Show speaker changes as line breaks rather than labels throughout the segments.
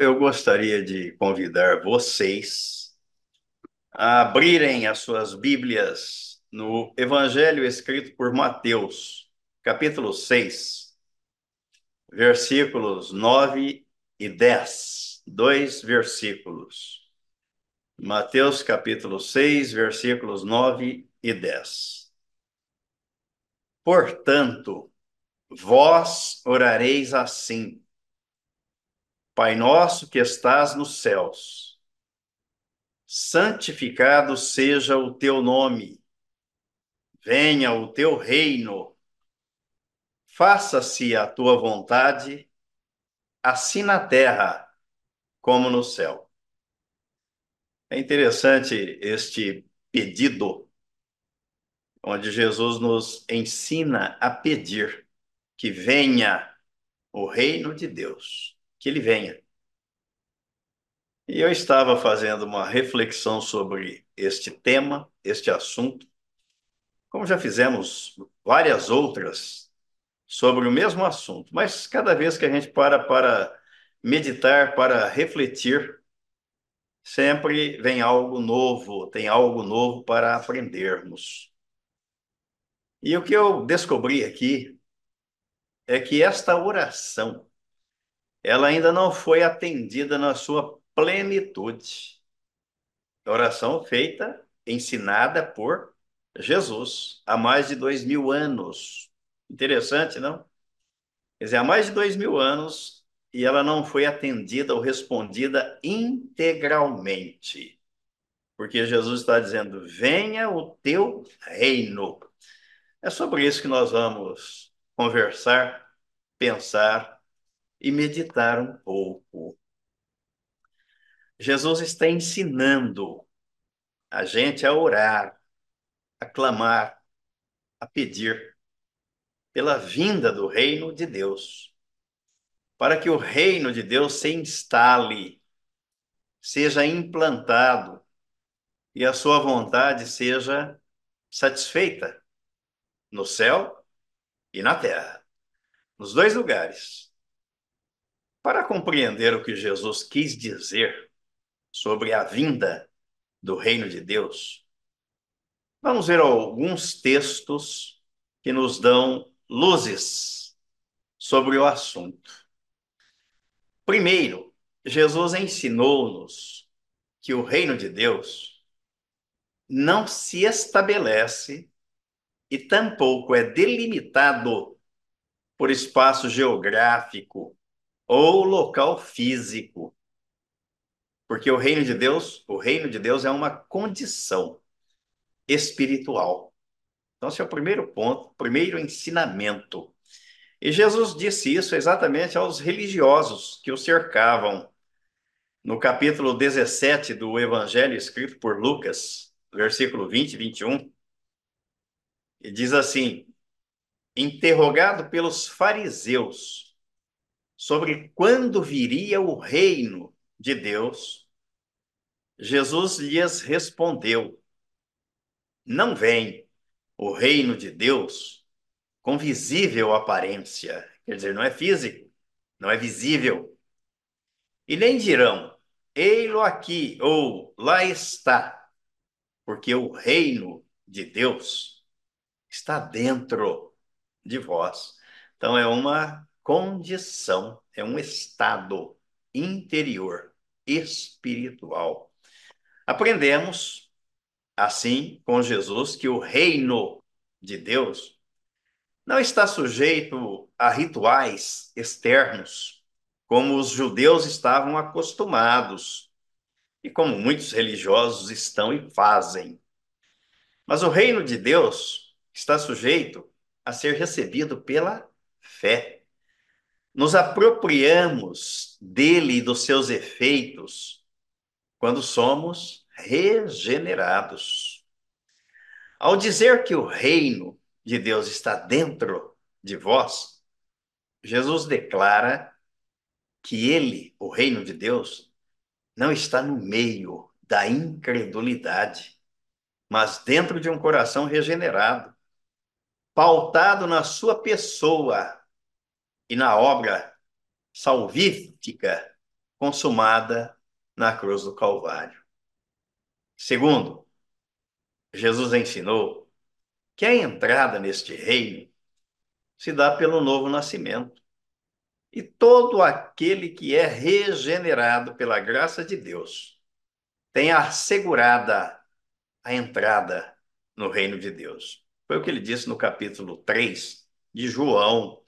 eu gostaria de convidar vocês a abrirem as suas Bíblias no Evangelho escrito por Mateus, capítulo 6, versículos 9 e 10. Dois versículos. Mateus, capítulo 6, versículos 9 e 10. Portanto, vós orareis assim Pai nosso que estás nos céus, santificado seja o teu nome, venha o teu reino, faça-se a tua vontade, assim na terra como no céu. É interessante este pedido, onde Jesus nos ensina a pedir que venha o reino de Deus que ele venha. E eu estava fazendo uma reflexão sobre este tema, este assunto, como já fizemos várias outras sobre o mesmo assunto, mas cada vez que a gente para para meditar, para refletir, sempre vem algo novo, tem algo novo para aprendermos. E o que eu descobri aqui é que esta oração ela ainda não foi atendida na sua plenitude. oração feita, ensinada por Jesus há mais de dois mil anos. Interessante, não? Quer dizer, há mais de dois mil anos e ela não foi atendida ou respondida integralmente. Porque Jesus está dizendo: venha o teu reino. É sobre isso que nós vamos conversar, pensar e meditar um pouco. Jesus está ensinando a gente a orar, a clamar, a pedir pela vinda do reino de Deus, para que o reino de Deus se instale, seja implantado e a sua vontade seja satisfeita no céu e na terra, nos dois lugares. Para compreender o que Jesus quis dizer sobre a vinda do reino de Deus, vamos ver alguns textos que nos dão luzes sobre o assunto. Primeiro, Jesus ensinou-nos que o reino de Deus não se estabelece e tampouco é delimitado por espaço geográfico ou local físico. Porque o reino de Deus, o reino de Deus é uma condição espiritual. Então, esse é o primeiro ponto, primeiro ensinamento. E Jesus disse isso exatamente aos religiosos que o cercavam. No capítulo 17 do Evangelho escrito por Lucas, versículo 20 e 21, e diz assim: Interrogado pelos fariseus, sobre quando viria o reino de Deus, Jesus lhes respondeu: Não vem o reino de Deus com visível aparência, quer dizer, não é físico, não é visível. E nem dirão: Ei-lo aqui ou lá está, porque o reino de Deus está dentro de vós. Então é uma condição, é um estado interior, espiritual. Aprendemos, assim, com Jesus, que o reino de Deus não está sujeito a rituais externos, como os judeus estavam acostumados e como muitos religiosos estão e fazem. Mas o reino de Deus está sujeito a ser recebido pela fé nos apropriamos dele e dos seus efeitos quando somos regenerados. Ao dizer que o reino de Deus está dentro de vós, Jesus declara que ele, o reino de Deus, não está no meio da incredulidade, mas dentro de um coração regenerado, pautado na sua pessoa e na obra salvífica consumada na cruz do Calvário. Segundo, Jesus ensinou que a entrada neste reino se dá pelo novo nascimento. E todo aquele que é regenerado pela graça de Deus tem assegurada a entrada no reino de Deus. Foi o que ele disse no capítulo 3 de João,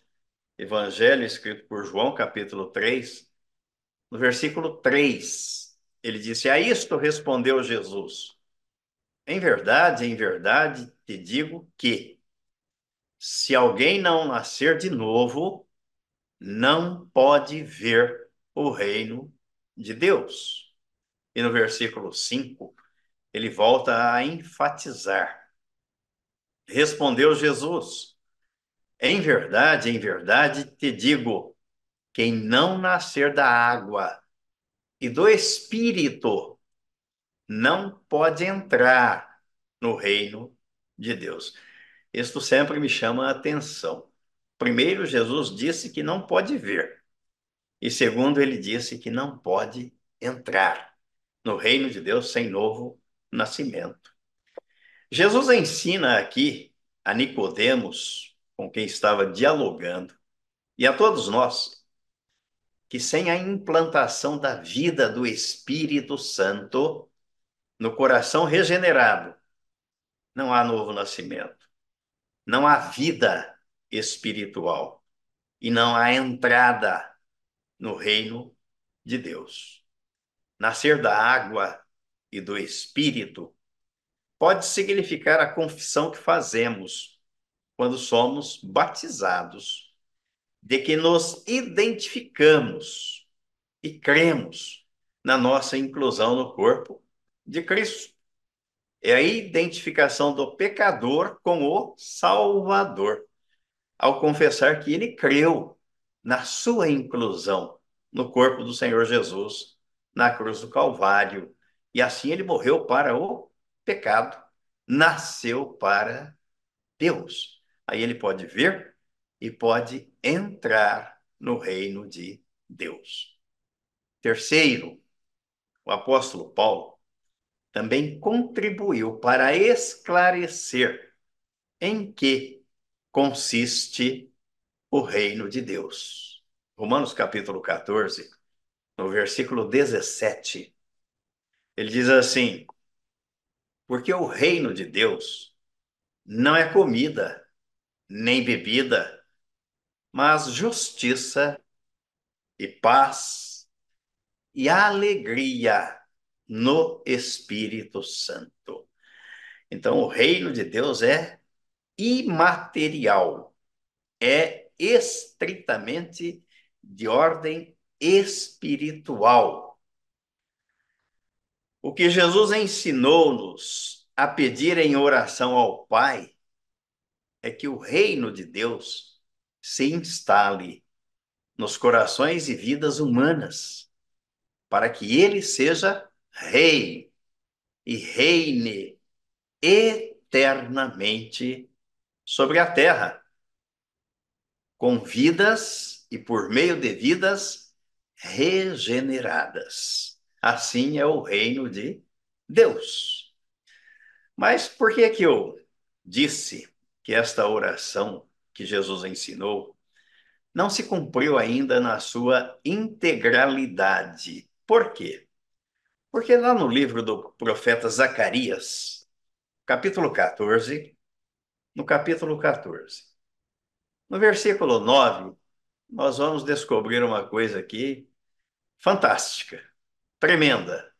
Evangelho escrito por João, capítulo 3, no versículo 3. Ele disse: A isto respondeu Jesus: Em verdade, em verdade te digo que, se alguém não nascer de novo, não pode ver o reino de Deus. E no versículo 5, ele volta a enfatizar. Respondeu Jesus: Em verdade, em verdade te digo, quem não nascer da água e do espírito não pode entrar no reino de Deus. Isto sempre me chama a atenção. Primeiro, Jesus disse que não pode ver. E segundo, ele disse que não pode entrar no reino de Deus sem novo nascimento. Jesus ensina aqui a Nicodemos, com quem estava dialogando, e a todos nós, que sem a implantação da vida do Espírito Santo no coração regenerado, não há novo nascimento, não há vida espiritual e não há entrada no reino de Deus. Nascer da água e do Espírito pode significar a confissão que fazemos quando somos batizados, de que nos identificamos e cremos na nossa inclusão no corpo de Cristo. É a identificação do pecador com o Salvador, ao confessar que ele creu na sua inclusão no corpo do Senhor Jesus na cruz do Calvário e assim ele morreu para o pecado, nasceu para Deus. Aí ele pode ver e pode entrar no reino de Deus. Terceiro, o apóstolo Paulo também contribuiu para esclarecer em que consiste o reino de Deus. Romanos capítulo 14, no versículo 17, ele diz assim: Porque o reino de Deus não é comida, nem bebida, mas justiça e paz e alegria no Espírito Santo. Então, o reino de Deus é imaterial, é estritamente de ordem espiritual o que Jesus ensinou-nos a pedir em oração ao Pai é que o reino de Deus se instale nos corações e vidas humanas, para que ele seja rei e reine eternamente sobre a terra, com vidas e por meio de vidas regeneradas. Assim é o reino de Deus. Mas por que que eu disse que esta oração que Jesus ensinou não se cumpriu ainda na sua integralidade? Por quê? Porque lá no livro do profeta Zacarias, capítulo 14, no capítulo 14, no versículo 9, nós vamos descobrir uma coisa aqui fantástica tremenda.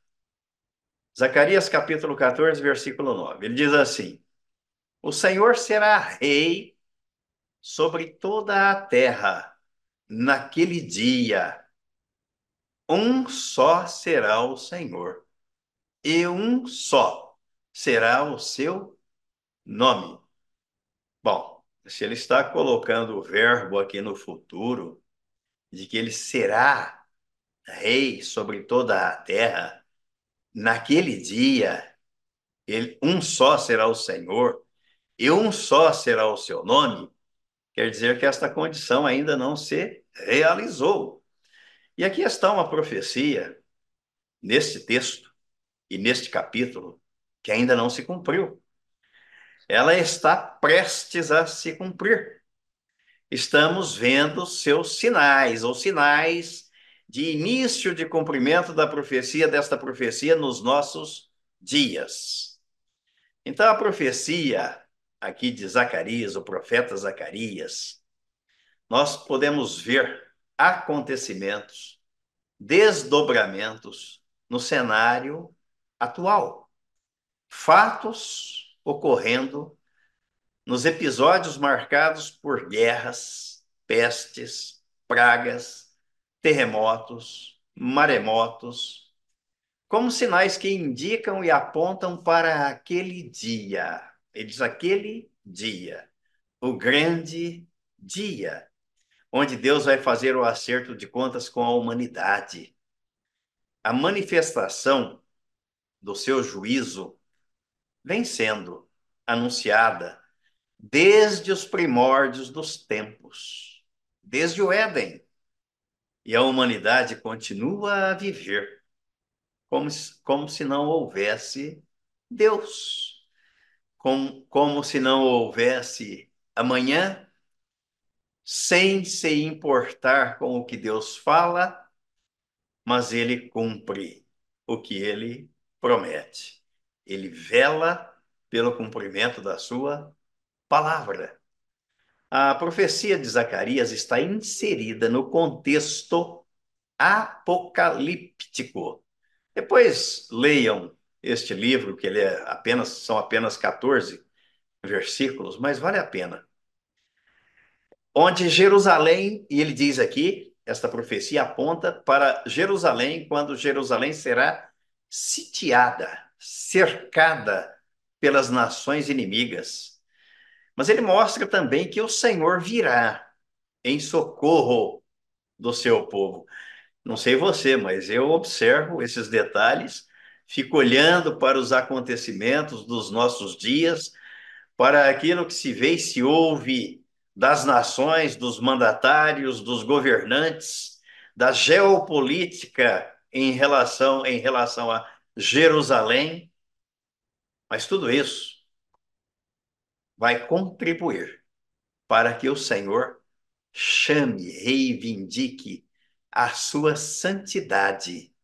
Zacarias capítulo 14, versículo 9. Ele diz assim: O Senhor será rei sobre toda a terra naquele dia. Um só será o Senhor, e um só será o seu nome. Bom, se ele está colocando o verbo aqui no futuro, de que ele será rei sobre toda a terra, naquele dia, ele, um só será o Senhor e um só será o seu nome, quer dizer que esta condição ainda não se realizou. E aqui está uma profecia, neste texto e neste capítulo, que ainda não se cumpriu. Ela está prestes a se cumprir. Estamos vendo seus sinais, ou sinais de início de cumprimento da profecia, desta profecia nos nossos dias. Então, a profecia aqui de Zacarias, o profeta Zacarias, nós podemos ver acontecimentos, desdobramentos no cenário atual. Fatos ocorrendo nos episódios marcados por guerras, pestes, pragas, terremotos, maremotos, como sinais que indicam e apontam para aquele dia. Ele diz aquele dia, o grande dia, onde Deus vai fazer o acerto de contas com a humanidade. A manifestação do seu juízo vem sendo anunciada desde os primórdios dos tempos, desde o Éden. E a humanidade continua a viver como, como se não houvesse Deus, como, como se não houvesse amanhã, sem se importar com o que Deus fala, mas ele cumpre o que ele promete. Ele vela pelo cumprimento da sua palavra. A profecia de Zacarias está inserida no contexto apocalíptico. Depois leiam este livro, que ele é apenas são apenas 14 versículos, mas vale a pena. Onde Jerusalém, e ele diz aqui, esta profecia aponta para Jerusalém, quando Jerusalém será sitiada, cercada pelas nações inimigas. Mas ele mostra também que o Senhor virá em socorro do seu povo. Não sei você, mas eu observo esses detalhes, fico olhando para os acontecimentos dos nossos dias, para aquilo que se vê e se ouve das nações, dos mandatários, dos governantes, da geopolítica em relação em relação a Jerusalém. Mas tudo isso vai contribuir para que o Senhor chame, reivindique a sua santidade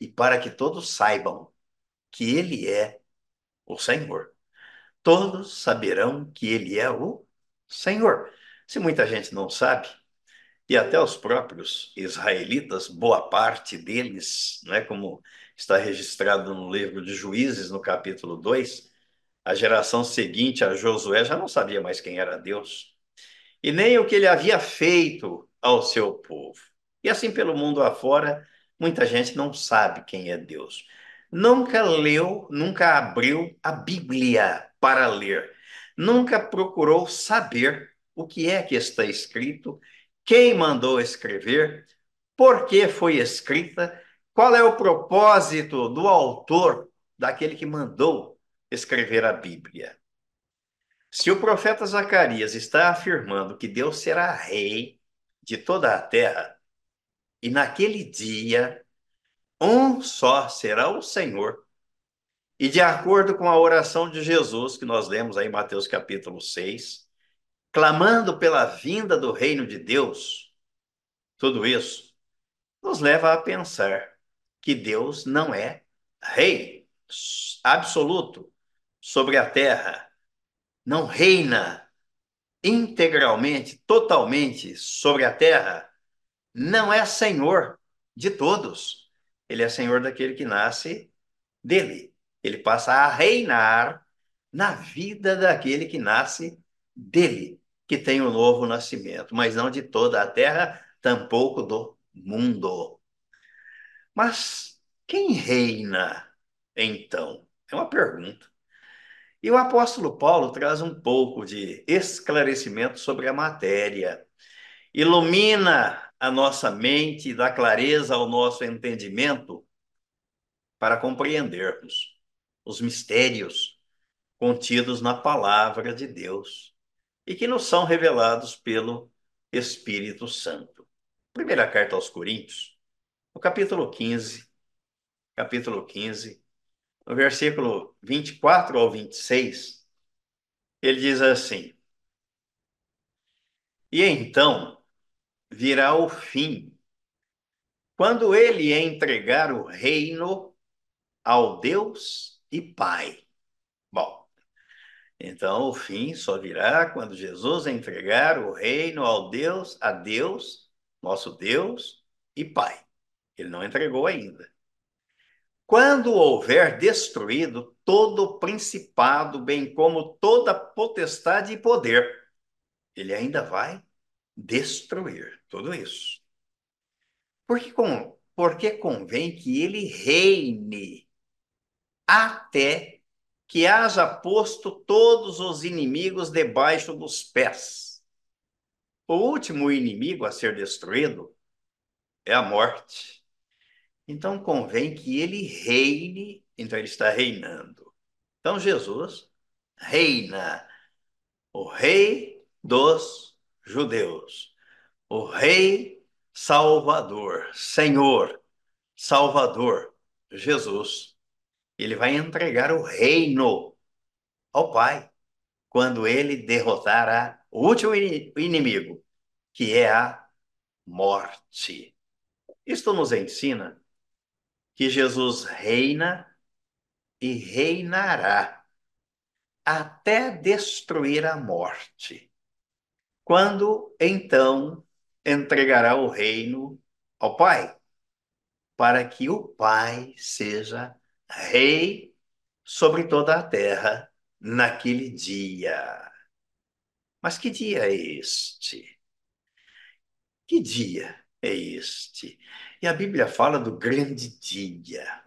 e para que todos saibam que Ele é o Senhor. Todos saberão que Ele é o Senhor. Se muita gente não sabe, e até os próprios israelitas, boa parte deles, não é como está registrado no livro de Juízes, no capítulo 2, a geração seguinte a Josué já não sabia mais quem era Deus, e nem o que ele havia feito ao seu povo. E assim pelo mundo afora, muita gente não sabe quem é Deus. Nunca leu, nunca abriu a Bíblia para ler. Nunca procurou saber o que é que está escrito, quem mandou escrever, por que foi escrita, qual é o propósito do autor, daquele que mandou escrever a Bíblia. Se o profeta Zacarias está afirmando que Deus será rei de toda a terra, e naquele dia, um só será o Senhor. E de acordo com a oração de Jesus, que nós lemos aí em Mateus capítulo 6, clamando pela vinda do reino de Deus, tudo isso nos leva a pensar que Deus não é rei absoluto sobre a terra, não reina integralmente, totalmente sobre a terra, não é senhor de todos. Ele é senhor daquele que nasce dele. Ele passa a reinar na vida daquele que nasce dele, que tem o um novo nascimento, mas não de toda a terra, tampouco do mundo. Mas quem reina então? É uma pergunta. E o apóstolo Paulo traz um pouco de esclarecimento sobre a matéria. Ilumina a nossa mente, dá clareza ao nosso entendimento para compreendermos os mistérios contidos na palavra de Deus e que nos são revelados pelo Espírito Santo. Primeira carta aos Coríntios, no capítulo 15, capítulo 15, no versículo 24 ao 26, ele diz assim: E então virá o fim, quando ele entregar o reino ao Deus e Pai. Bom, então o fim só virá quando Jesus entregar o reino ao Deus, a Deus, nosso Deus e Pai. Ele não entregou ainda. Quando houver destruído todo o principado, bem como toda potestade e poder, ele ainda vai destruir tudo isso. Porque, com, porque convém que ele reine até que haja posto todos os inimigos debaixo dos pés. O último inimigo a ser destruído é a morte. Então convém que ele reine, então ele está reinando. Então Jesus reina, o rei dos judeus, o rei salvador, Senhor, Salvador, Jesus. Ele vai entregar o reino ao Pai quando ele derrotar o último inimigo, que é a morte. Isto nos ensina que Jesus reina e reinará até destruir a morte. Quando então entregará o reino ao Pai, para que o Pai seja rei sobre toda a terra naquele dia. Mas que dia é este? Que dia é este? E a Bíblia fala do grande dia.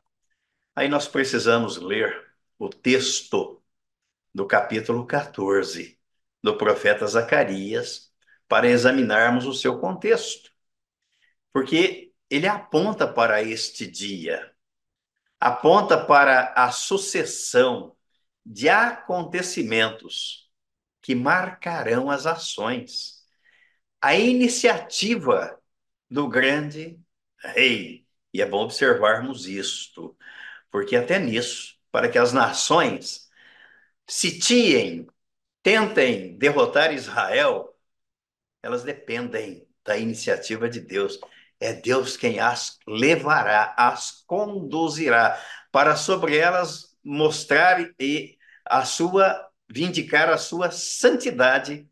Aí nós precisamos ler o texto do capítulo 14 do profeta Zacarias para examinarmos o seu contexto. Porque ele aponta para este dia, aponta para a sucessão de acontecimentos que marcarão as ações, a iniciativa do grande rei. E é bom observarmos isto, porque até nisso, para que as nações sitiem, tentem derrotar Israel, elas dependem da iniciativa de Deus. É Deus quem as levará, as conduzirá, para sobre elas mostrar e a sua vindicar a sua santidade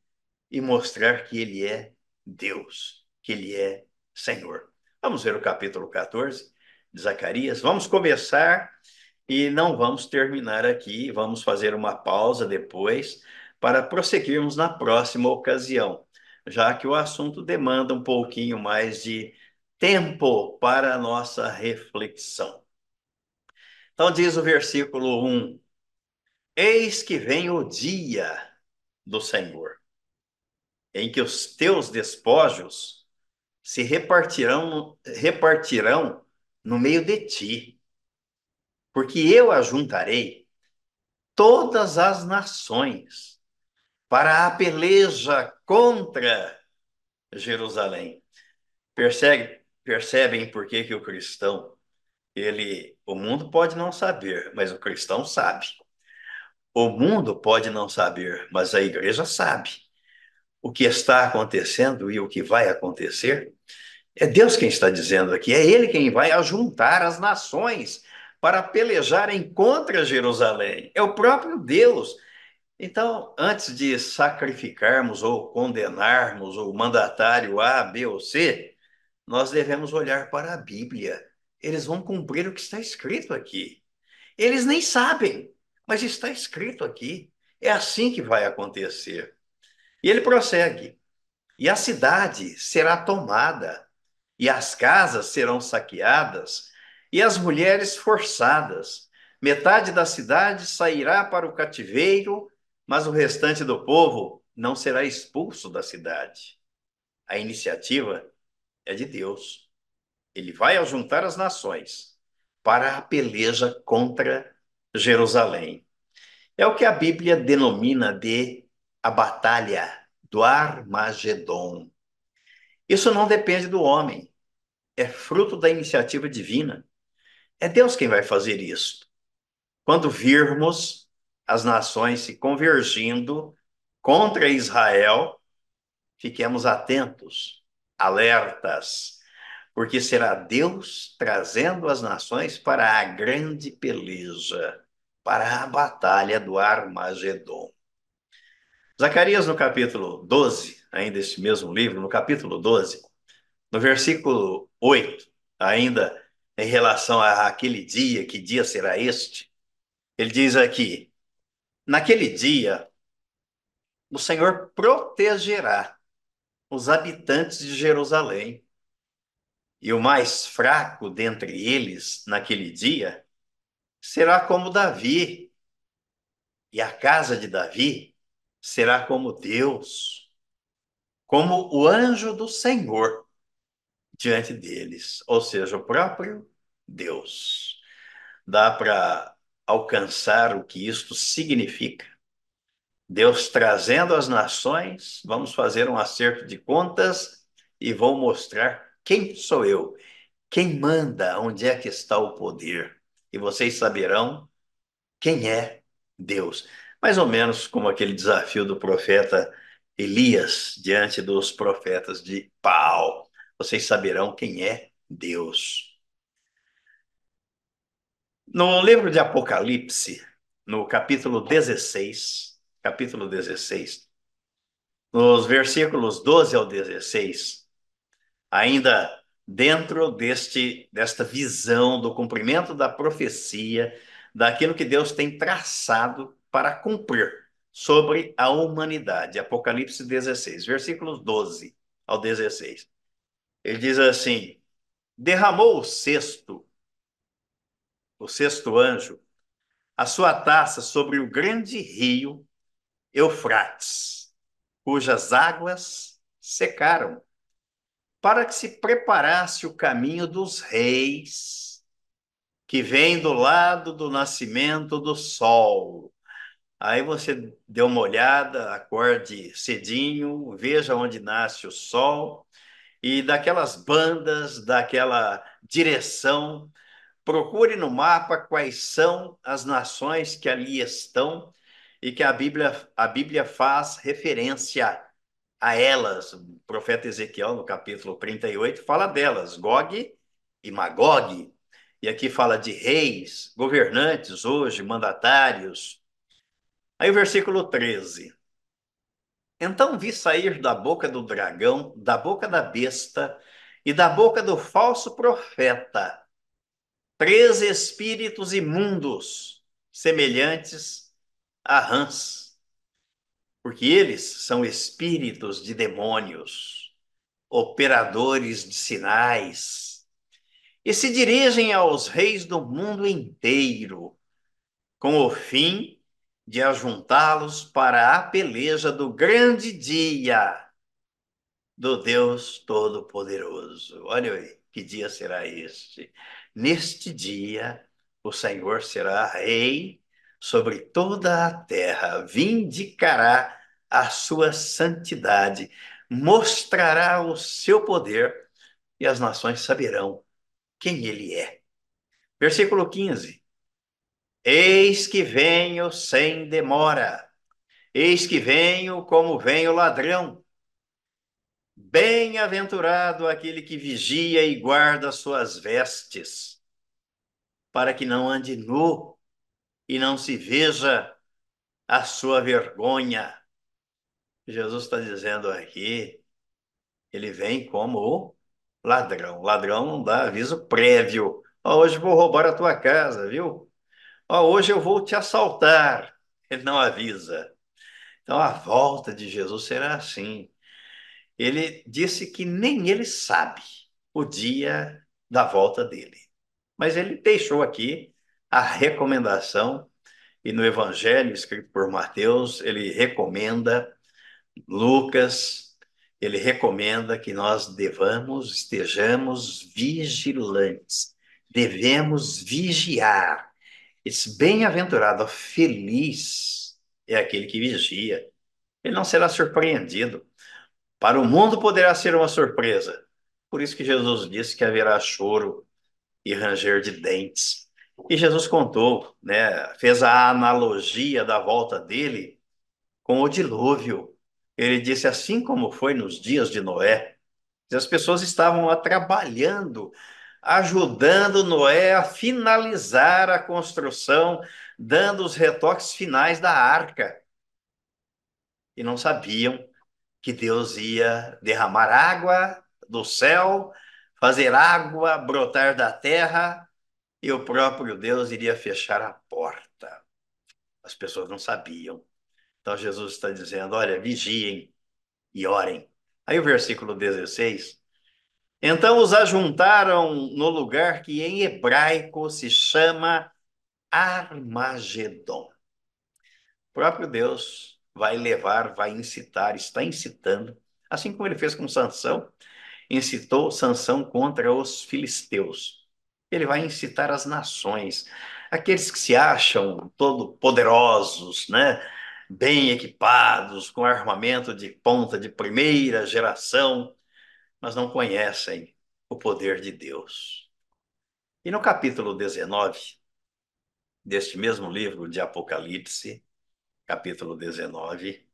e mostrar que ele é Deus, que ele é Senhor. Vamos ver o capítulo 14 de Zacarias. Vamos começar e não vamos terminar aqui, vamos fazer uma pausa depois para prosseguirmos na próxima ocasião, já que o assunto demanda um pouquinho mais de tempo para a nossa reflexão. Então diz o versículo 1: Eis que vem o dia do Senhor, em que os teus despojos se repartirão, repartirão no meio de ti, porque eu ajuntarei todas as nações para a peleja contra Jerusalém. Percebe, percebem por que, que o cristão, ele, o mundo pode não saber, mas o cristão sabe. O mundo pode não saber, mas a igreja sabe o que está acontecendo e o que vai acontecer. É Deus quem está dizendo aqui, é Ele quem vai ajuntar as nações para pelejarem contra Jerusalém. É o próprio Deus. Então, antes de sacrificarmos ou condenarmos o mandatário A, B ou C, nós devemos olhar para a Bíblia. Eles vão cumprir o que está escrito aqui. Eles nem sabem, mas está escrito aqui. É assim que vai acontecer. E ele prossegue: E a cidade será tomada, e as casas serão saqueadas, e as mulheres forçadas. Metade da cidade sairá para o cativeiro, mas o restante do povo não será expulso da cidade. A iniciativa é de Deus. Ele vai ajuntar as nações para a peleja contra Jerusalém. É o que a Bíblia denomina de a batalha do Armagedon. Isso não depende do homem. é fruto da iniciativa divina. É Deus quem vai fazer isso. Quando virmos as nações se convergindo contra Israel, fiquemos atentos, alertas, porque será Deus trazendo as nações para a grande peleja, para a batalha do Armagedon. Zacarias, no capítulo 12, ainda esse mesmo livro, no capítulo 12, no versículo 8, ainda em relação àquele dia, que dia será este? Ele diz aqui: Naquele dia, o Senhor protegerá os habitantes de Jerusalém, e o mais fraco dentre eles, naquele dia, será como Davi, e a casa de Davi será como Deus, como o anjo do Senhor diante deles, ou seja, o próprio Deus. Dá para alcançar o que isto significa. Deus trazendo as nações, vamos fazer um acerto de contas e vou mostrar quem sou eu, quem manda, onde é que está o poder. E vocês saberão quem é Deus. Mais ou menos como aquele desafio do profeta Elias diante dos profetas de Baal. Vocês saberão quem é Deus. No livro de Apocalipse, no capítulo 16, capítulo 16, nos versículos 12 ao 16, ainda dentro deste desta visão do cumprimento da profecia, daquilo que Deus tem traçado para cumprir sobre a humanidade. Apocalipse 16, versículos 12 ao 16. Ele diz assim: Derramou o sexto o sexto anjo, a sua taça sobre o grande rio Eufrates, cujas águas secaram, para que se preparasse o caminho dos reis, que vem do lado do nascimento do sol. Aí você dê uma olhada, acorde cedinho, veja onde nasce o sol, e daquelas bandas, daquela direção Procure no mapa quais são as nações que ali estão e que a Bíblia, a Bíblia faz referência a elas. O profeta Ezequiel, no capítulo 38, fala delas, Gog e Magog. E aqui fala de reis, governantes hoje, mandatários. Aí o versículo 13. Então vi sair da boca do dragão, da boca da besta e da boca do falso profeta três espíritos imundos, semelhantes a rãs, porque eles são espíritos de demônios, operadores de sinais, e se dirigem aos reis do mundo inteiro, com o fim de ajuntá-los para a peleja do grande dia do Deus Todo-Poderoso. Olha aí, que dia será este? Neste dia, o Senhor será rei sobre toda a terra, vindicará a sua santidade, mostrará o seu poder e as nações saberão quem ele é. Versículo 15. Eis que venho sem demora, eis que venho como vem o ladrão. Bem-aventurado aquele que vigia e guarda suas vestes, para que não ande nu e não se veja a sua vergonha. Jesus está dizendo aqui, ele vem como ladrão. Ladrão não dá aviso prévio. Oh, hoje vou roubar a tua casa, viu? Oh, hoje eu vou te assaltar. Ele não avisa. Então a volta de Jesus será assim ele disse que nem ele sabe o dia da volta dele. Mas ele deixou aqui a recomendação, e no Evangelho escrito por Mateus, ele recomenda, Lucas, ele recomenda que nós devamos, estejamos vigilantes, devemos vigiar. Esse bem-aventurado, feliz é aquele que vigia. Ele não será surpreendido. Para o mundo poderá ser uma surpresa, Por isso que Jesus disse que haverá choro e ranger de dentes. E Jesus contou, né, fez a analogia da volta dele com o dilúvio. Ele disse assim como foi nos dias de Noé. As pessoas estavam trabalhando, ajudando Noé a finalizar a construção, dando os retoques finais da arca. E não sabiam que Deus ia derramar água do céu, fazer água brotar da terra, e o próprio Deus iria fechar a porta. As pessoas não sabiam. Então Jesus está dizendo: olha, vigiem e orem. Aí o versículo 16. Então os ajuntaram no lugar que em hebraico se chama Armagedon. O próprio Deus vai levar, vai incitar, está incitando, assim como ele fez com Sansão, incitou Sansão contra os filisteus. Ele vai incitar as nações, aqueles que se acham todo poderosos, né? bem equipados, com armamento de ponta de primeira geração, mas não conhecem o poder de Deus. E no capítulo 19 deste mesmo livro de Apocalipse, capítulo 19,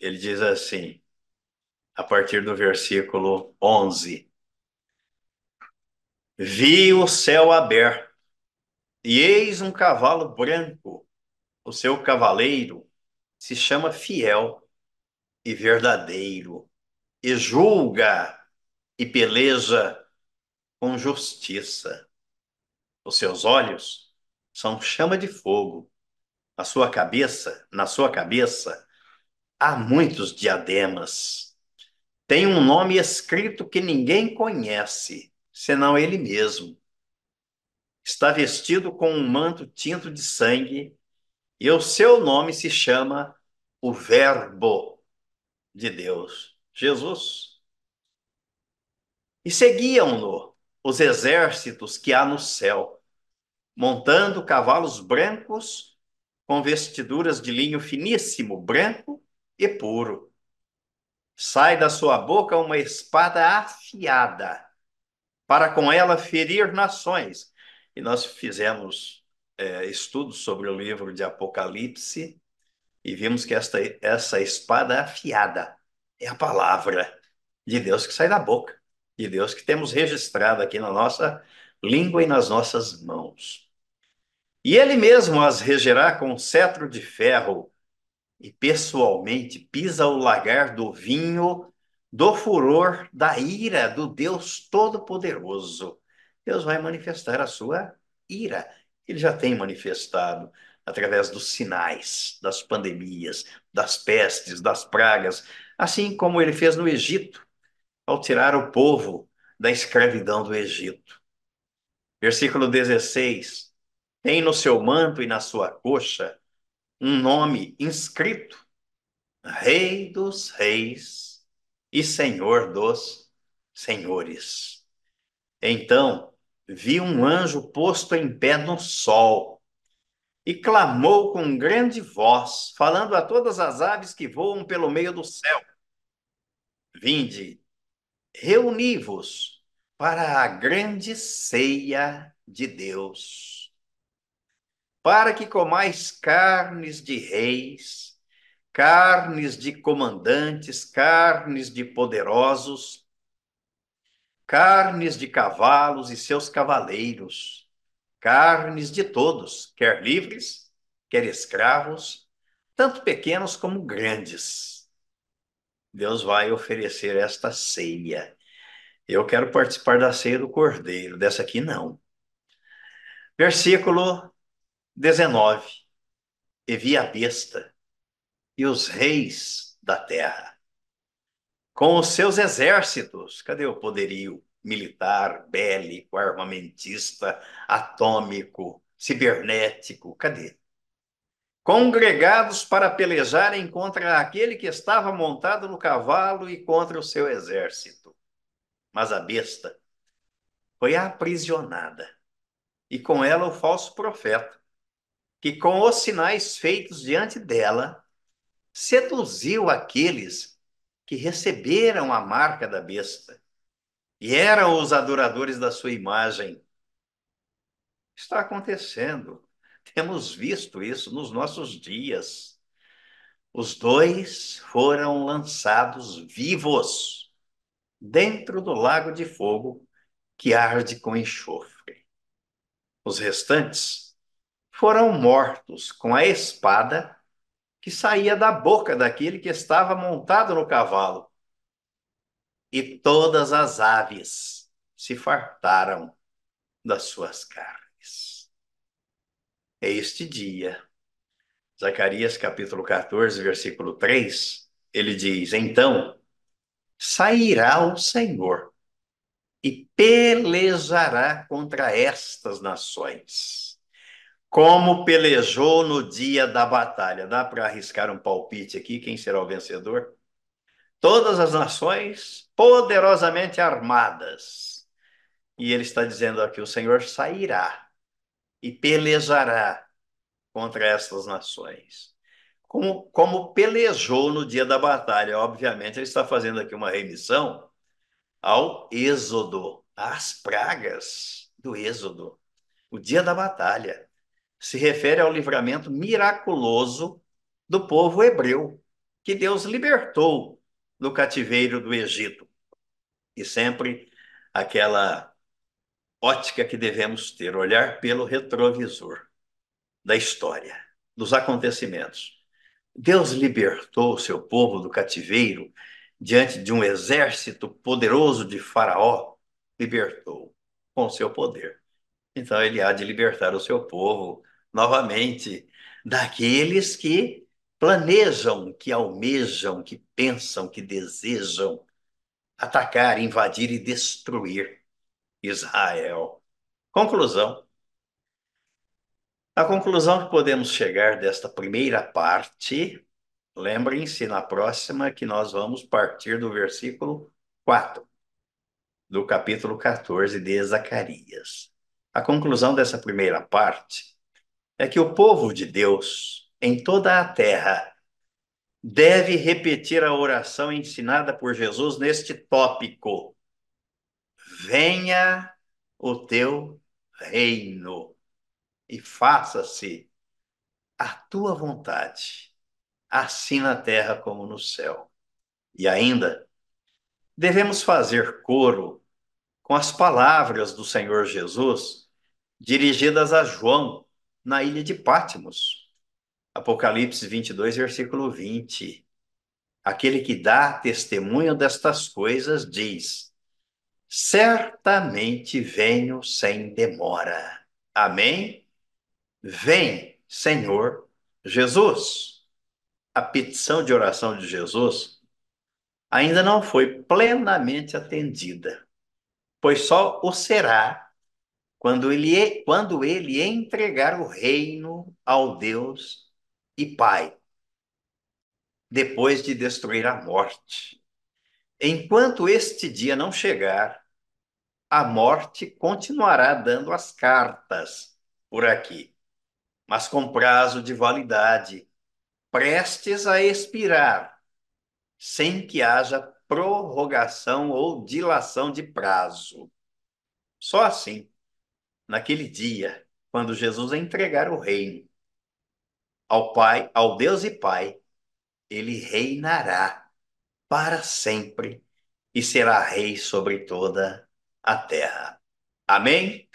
ele diz assim, a partir do versículo 11: Vi o céu aberto, e eis um cavalo branco, o seu cavaleiro se chama fiel e verdadeiro, e julga e peleja com justiça. Os seus olhos são chama de fogo. A sua cabeça, na sua cabeça, há muitos diademas. Tem um nome escrito que ninguém conhece, senão ele mesmo. Está vestido com um manto tinto de sangue e o seu nome se chama o Verbo de Deus, Jesus. E seguiam-no os exércitos que há no céu, montando cavalos brancos com vestiduras de linho finíssimo, branco e puro. Sai da sua boca uma espada afiada, para com ela ferir nações. E nós fizemos é, estudos sobre o livro de Apocalipse e vimos que esta, essa espada afiada é a palavra de Deus que sai da boca, de Deus que temos registrado aqui na nossa língua e nas nossas mãos. E ele mesmo as regerá com cetro de ferro e pessoalmente pisa o lagar do vinho do furor da ira do Deus Todo-Poderoso. Deus vai manifestar a sua ira ele já tem manifestado através dos sinais, das pandemias, das pestes, das pragas, assim como ele fez no Egito, ao tirar o povo da escravidão do Egito. Versículo 16: Tem no seu manto e na sua coxa um nome inscrito: Rei dos Reis e Senhor dos Senhores. Então, vi um anjo posto em pé no sol e clamou com grande voz, falando a todas as aves que voam pelo meio do céu: Vinde, reuni-vos para a grande ceia de Deus, para que comais carnes de reis, carnes de comandantes, carnes de poderosos carnes de cavalos e seus cavaleiros, carnes de todos, quer livres, quer escravos, tanto pequenos como grandes. Deus vai oferecer esta ceia. Eu quero participar da ceia do Cordeiro, dessa aqui não. Versículo 19. E vi a besta e os reis da terra com os seus exércitos. Cadê o poderio militar, bélico, armamentista, atômico, cibernético? Cadê? Congregados para pelejarem contra aquele que estava montado no cavalo e contra o seu exército. Mas a besta foi aprisionada, e com ela o falso profeta, que com os sinais feitos diante dela, seduziu aqueles que receberam a marca da besta e eram os adoradores da sua imagem. Está acontecendo. Temos visto isso nos nossos dias. Os dois foram lançados vivos dentro do lago de fogo que arde com enxofre. Os restantes foram mortos com a espada que saía da boca daquele que estava montado no cavalo. E todas as aves se fartaram das suas carnes. É este dia. Zacarias capítulo 14, versículo 3, ele diz: Então sairá o Senhor e pelejará contra estas nações, como pelejou no dia da batalha. Dá para arriscar um palpite aqui? Quem será o vencedor? Todas as nações poderosamente armadas. E ele está dizendo aqui: o Senhor sairá e pelejará contra estas nações. Como, como pelejou no dia da batalha. Obviamente, ele está fazendo aqui uma remissão ao Êxodo, às pragas do Êxodo, o dia da batalha. Se refere ao livramento miraculoso do povo hebreu, que Deus libertou do cativeiro do Egito. E sempre aquela ótica que devemos ter, olhar pelo retrovisor da história, dos acontecimentos. Deus libertou o seu povo do cativeiro diante de um exército poderoso de Faraó, libertou com seu poder. Então ele há de libertar o seu povo novamente daqueles que planejam, que almejam, que pensam, que desejam atacar, invadir e destruir Israel. Conclusão. A conclusão que podemos chegar desta primeira parte Lembrem-se na próxima que nós vamos partir do versículo 4 do capítulo 14 de Zacarias. A conclusão dessa primeira parte é que o povo de Deus, em toda a terra, deve repetir a oração ensinada por Jesus neste tópico: Venha o teu reino e faça-se a tua vontade assim na terra como no céu. E ainda, devemos fazer coro com as palavras do Senhor Jesus dirigidas a João na ilha de Pátimos. Apocalipse 22, versículo 20. Aquele que dá testemunho destas coisas diz: Certamente venho sem demora. Amém? Vem, Senhor Jesus a petição de oração de Jesus ainda não foi plenamente atendida, pois só o será quando ele, quando ele entregar o reino ao Deus e Pai, depois de destruir a morte. Enquanto este dia não chegar, a morte continuará dando as cartas por aqui, mas com prazo de validade prestes a expirar, sem que haja prorrogação ou dilação de prazo. Só assim, naquele dia, quando Jesus entregar o reino ao Pai, ao Deus e Pai, ele reinará para sempre e será rei sobre toda a terra. Amém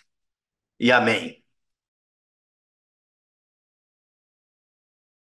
e amém.